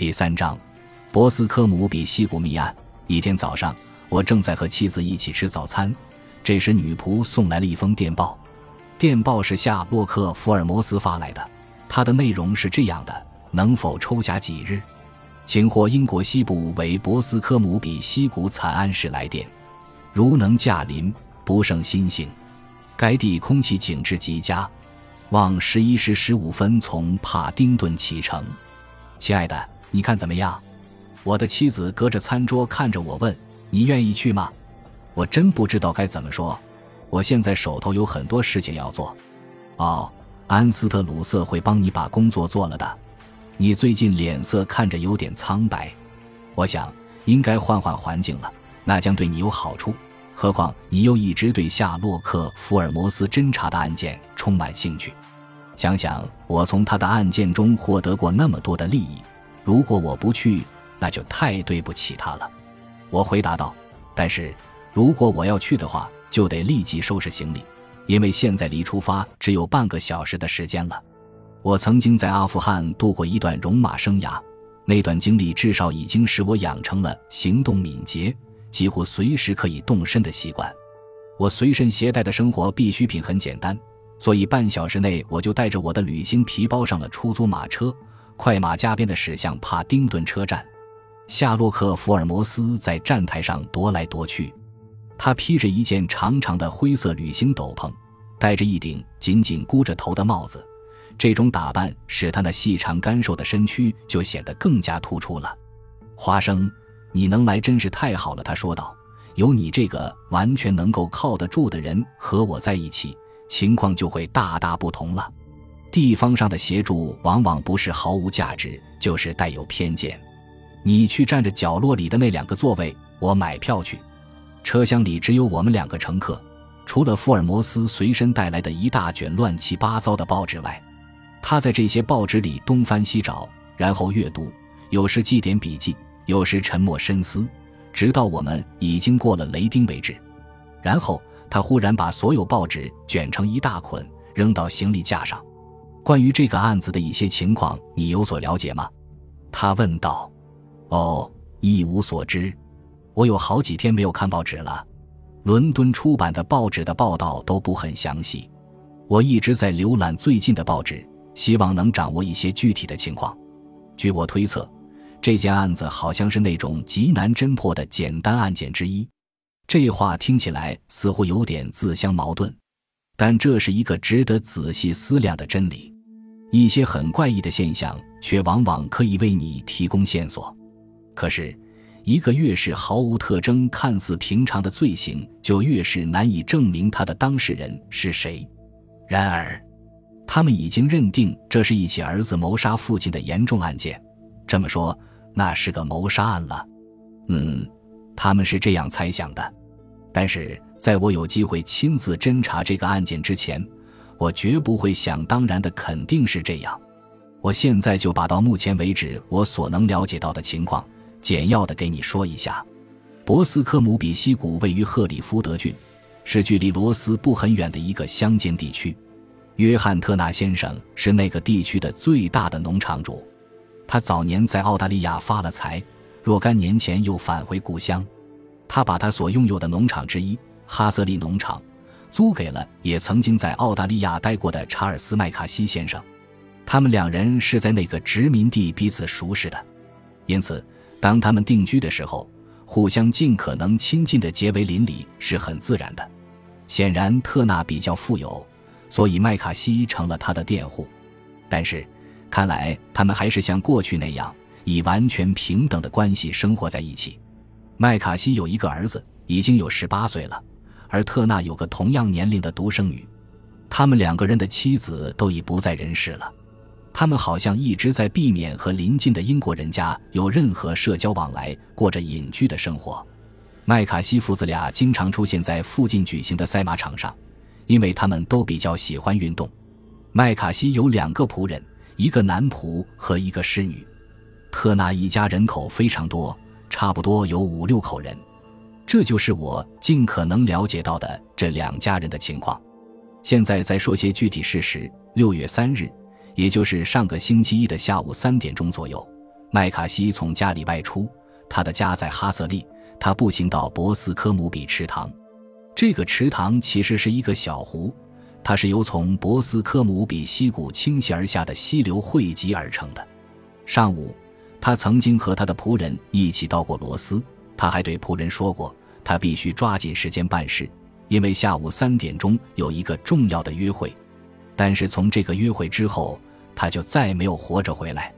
第三章，博斯科姆比西谷密案。一天早上，我正在和妻子一起吃早餐，这时女仆送来了一封电报。电报是夏洛克·福尔摩斯发来的，它的内容是这样的：能否抽暇几日，请获英国西部为博斯科姆比西谷惨案时来电。如能驾临，不胜欣幸。该地空气景致极佳，望十一时十五分从帕丁顿启程。亲爱的。你看怎么样？我的妻子隔着餐桌看着我问：“你愿意去吗？”我真不知道该怎么说。我现在手头有很多事情要做。哦，安斯特鲁瑟会帮你把工作做了的。你最近脸色看着有点苍白，我想应该换换环境了，那将对你有好处。何况你又一直对夏洛克·福尔摩斯侦查的案件充满兴趣。想想我从他的案件中获得过那么多的利益。如果我不去，那就太对不起他了。我回答道。但是，如果我要去的话，就得立即收拾行李，因为现在离出发只有半个小时的时间了。我曾经在阿富汗度过一段戎马生涯，那段经历至少已经使我养成了行动敏捷、几乎随时可以动身的习惯。我随身携带的生活必需品很简单，所以半小时内我就带着我的旅行皮包上了出租马车。快马加鞭地驶向帕丁顿车站，夏洛克·福尔摩斯在站台上踱来踱去。他披着一件长长的灰色旅行斗篷，戴着一顶紧紧箍着头的帽子。这种打扮使他那细长干瘦的身躯就显得更加突出了。花生，你能来真是太好了，他说道。有你这个完全能够靠得住的人和我在一起，情况就会大大不同了。地方上的协助往往不是毫无价值，就是带有偏见。你去占着角落里的那两个座位，我买票去。车厢里只有我们两个乘客，除了福尔摩斯随身带来的一大卷乱七八糟的报纸外，他在这些报纸里东翻西找，然后阅读，有时记点笔记，有时沉默深思，直到我们已经过了雷丁为止。然后他忽然把所有报纸卷成一大捆，扔到行李架上。关于这个案子的一些情况，你有所了解吗？他问道。哦，一无所知。我有好几天没有看报纸了。伦敦出版的报纸的报道都不很详细。我一直在浏览最近的报纸，希望能掌握一些具体的情况。据我推测，这件案子好像是那种极难侦破的简单案件之一。这话听起来似乎有点自相矛盾。但这是一个值得仔细思量的真理，一些很怪异的现象却往往可以为你提供线索。可是，一个越是毫无特征、看似平常的罪行，就越是难以证明他的当事人是谁。然而，他们已经认定这是一起儿子谋杀父亲的严重案件。这么说，那是个谋杀案了。嗯，他们是这样猜想的。但是。在我有机会亲自侦查这个案件之前，我绝不会想当然的肯定是这样。我现在就把到目前为止我所能了解到的情况简要的给你说一下。博斯科姆比西谷位于赫里福德郡，是距离罗斯不很远的一个乡间地区。约翰特纳先生是那个地区的最大的农场主，他早年在澳大利亚发了财，若干年前又返回故乡。他把他所拥有的农场之一。哈瑟利农场租给了也曾经在澳大利亚待过的查尔斯·麦卡锡先生，他们两人是在那个殖民地彼此熟识的，因此当他们定居的时候，互相尽可能亲近的结为邻里是很自然的。显然，特纳比较富有，所以麦卡锡成了他的佃户。但是，看来他们还是像过去那样以完全平等的关系生活在一起。麦卡锡有一个儿子，已经有十八岁了。而特纳有个同样年龄的独生女，他们两个人的妻子都已不在人世了。他们好像一直在避免和邻近的英国人家有任何社交往来，过着隐居的生活。麦卡锡父子俩经常出现在附近举行的赛马场上，因为他们都比较喜欢运动。麦卡锡有两个仆人，一个男仆和一个侍女。特纳一家人口非常多，差不多有五六口人。这就是我尽可能了解到的这两家人的情况。现在再说些具体事实。六月三日，也就是上个星期一的下午三点钟左右，麦卡锡从家里外出，他的家在哈瑟利，他步行到博斯科姆比池塘。这个池塘其实是一个小湖，它是由从博斯科姆比溪谷倾泻而下的溪流汇集而成的。上午，他曾经和他的仆人一起到过罗斯，他还对仆人说过，他必须抓紧时间办事，因为下午三点钟有一个重要的约会。但是从这个约会之后，他就再没有活着回来。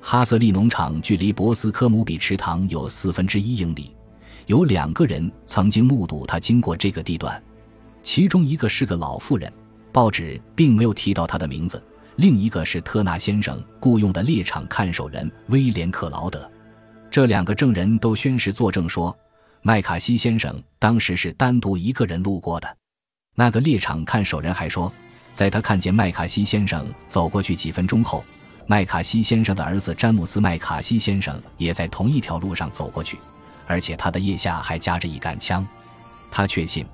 哈瑟利农场距离博斯科姆比池塘有四分之一英里。有两个人曾经目睹他经过这个地段，其中一个是个老妇人，报纸并没有提到他的名字；另一个是特纳先生雇佣的猎场看守人威廉克劳德。这两个证人都宣誓作证说，麦卡锡先生当时是单独一个人路过的。那个猎场看守人还说，在他看见麦卡锡先生走过去几分钟后，麦卡锡先生的儿子詹姆斯·麦卡锡先生也在同一条路上走过去。而且他的腋下还夹着一杆枪，他确信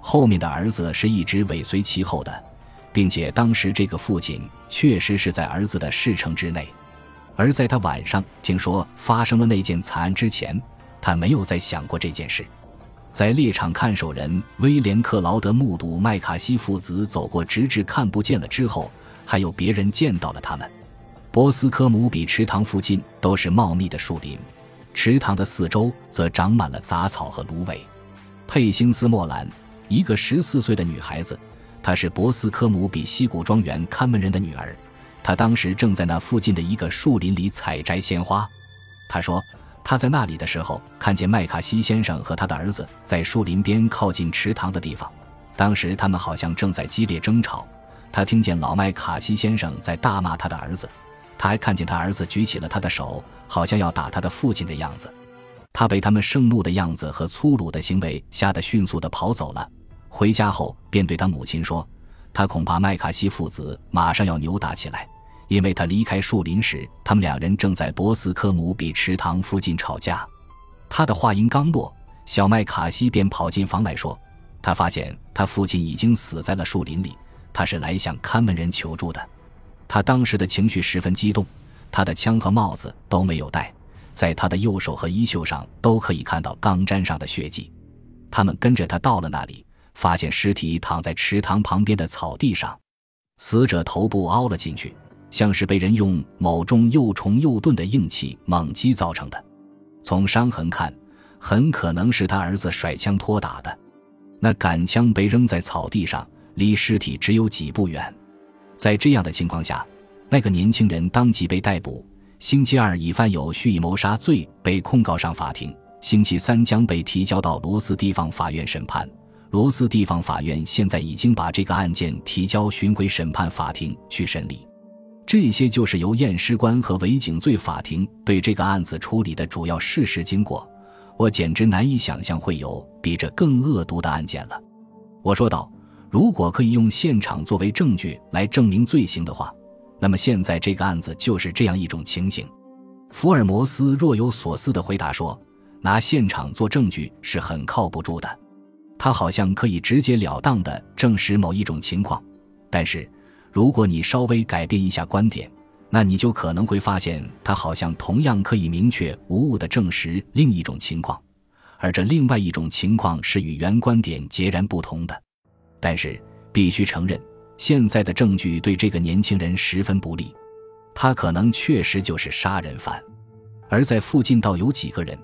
后面的儿子是一直尾随其后的，并且当时这个父亲确实是在儿子的视程之内。而在他晚上听说发生了那件惨案之前，他没有再想过这件事。在猎场看守人威廉克劳德目睹麦卡锡父子走过，直至看不见了之后，还有别人见到了他们。博斯科姆比池塘附近都是茂密的树林。池塘的四周则长满了杂草和芦苇。佩辛斯·莫兰，一个十四岁的女孩子，她是博斯科姆比西谷庄园看门人的女儿。她当时正在那附近的一个树林里采摘鲜花。她说，他在那里的时候，看见麦卡锡先生和他的儿子在树林边靠近池塘的地方。当时他们好像正在激烈争吵。他听见老麦卡锡先生在大骂他的儿子。他还看见他儿子举起了他的手，好像要打他的父亲的样子。他被他们盛怒的样子和粗鲁的行为吓得迅速地跑走了。回家后，便对他母亲说：“他恐怕麦卡锡父子马上要扭打起来，因为他离开树林时，他们两人正在博斯科姆比池塘附近吵架。”他的话音刚落，小麦卡西便跑进房来说：“他发现他父亲已经死在了树林里，他是来向看门人求助的。”他当时的情绪十分激动，他的枪和帽子都没有戴，在他的右手和衣袖上都可以看到钢粘上的血迹。他们跟着他到了那里，发现尸体躺在池塘旁边的草地上，死者头部凹了进去，像是被人用某种又重又钝的硬器猛击造成的。从伤痕看，很可能是他儿子甩枪托打的。那杆枪被扔在草地上，离尸体只有几步远。在这样的情况下，那个年轻人当即被逮捕。星期二以犯有蓄意谋杀罪被控告上法庭，星期三将被提交到罗斯地方法院审判。罗斯地方法院现在已经把这个案件提交巡回审判法庭去审理。这些就是由验尸官和伪警罪法庭对这个案子处理的主要事实经过。我简直难以想象会有比这更恶毒的案件了。我说道。如果可以用现场作为证据来证明罪行的话，那么现在这个案子就是这样一种情形。福尔摩斯若有所思地回答说：“拿现场做证据是很靠不住的，他好像可以直截了当地证实某一种情况，但是如果你稍微改变一下观点，那你就可能会发现他好像同样可以明确无误地证实另一种情况，而这另外一种情况是与原观点截然不同的。”但是必须承认，现在的证据对这个年轻人十分不利，他可能确实就是杀人犯。而在附近倒有几个人，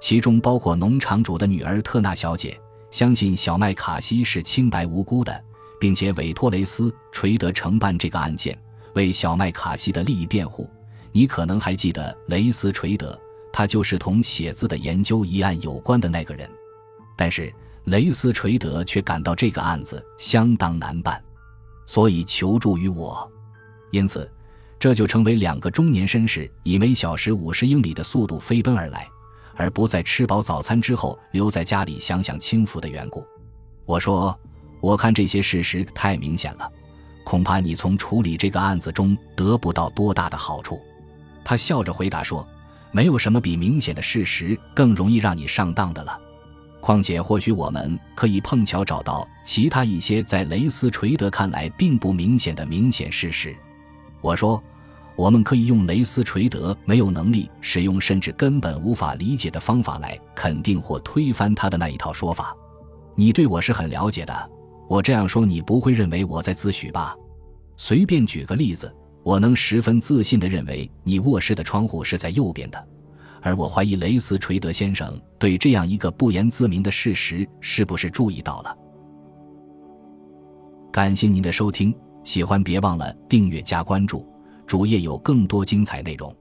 其中包括农场主的女儿特纳小姐，相信小麦卡西是清白无辜的，并且委托雷斯·垂德承办这个案件，为小麦卡西的利益辩护。你可能还记得雷斯·垂德，他就是同写字的研究一案有关的那个人。但是。雷斯垂德却感到这个案子相当难办，所以求助于我。因此，这就成为两个中年绅士以每小时五十英里的速度飞奔而来，而不在吃饱早餐之后留在家里享享清福的缘故。我说：“我看这些事实太明显了，恐怕你从处理这个案子中得不到多大的好处。”他笑着回答说：“没有什么比明显的事实更容易让你上当的了。”况且，或许我们可以碰巧找到其他一些在雷斯垂德看来并不明显的明显事实。我说，我们可以用雷斯垂德没有能力使用甚至根本无法理解的方法来肯定或推翻他的那一套说法。你对我是很了解的，我这样说你不会认为我在自诩吧？随便举个例子，我能十分自信地认为你卧室的窗户是在右边的，而我怀疑雷斯垂德先生对这样一个不言自明的事实是不是注意到了？感谢您的收听，喜欢别忘了订阅加关注。主页有更多精彩内容。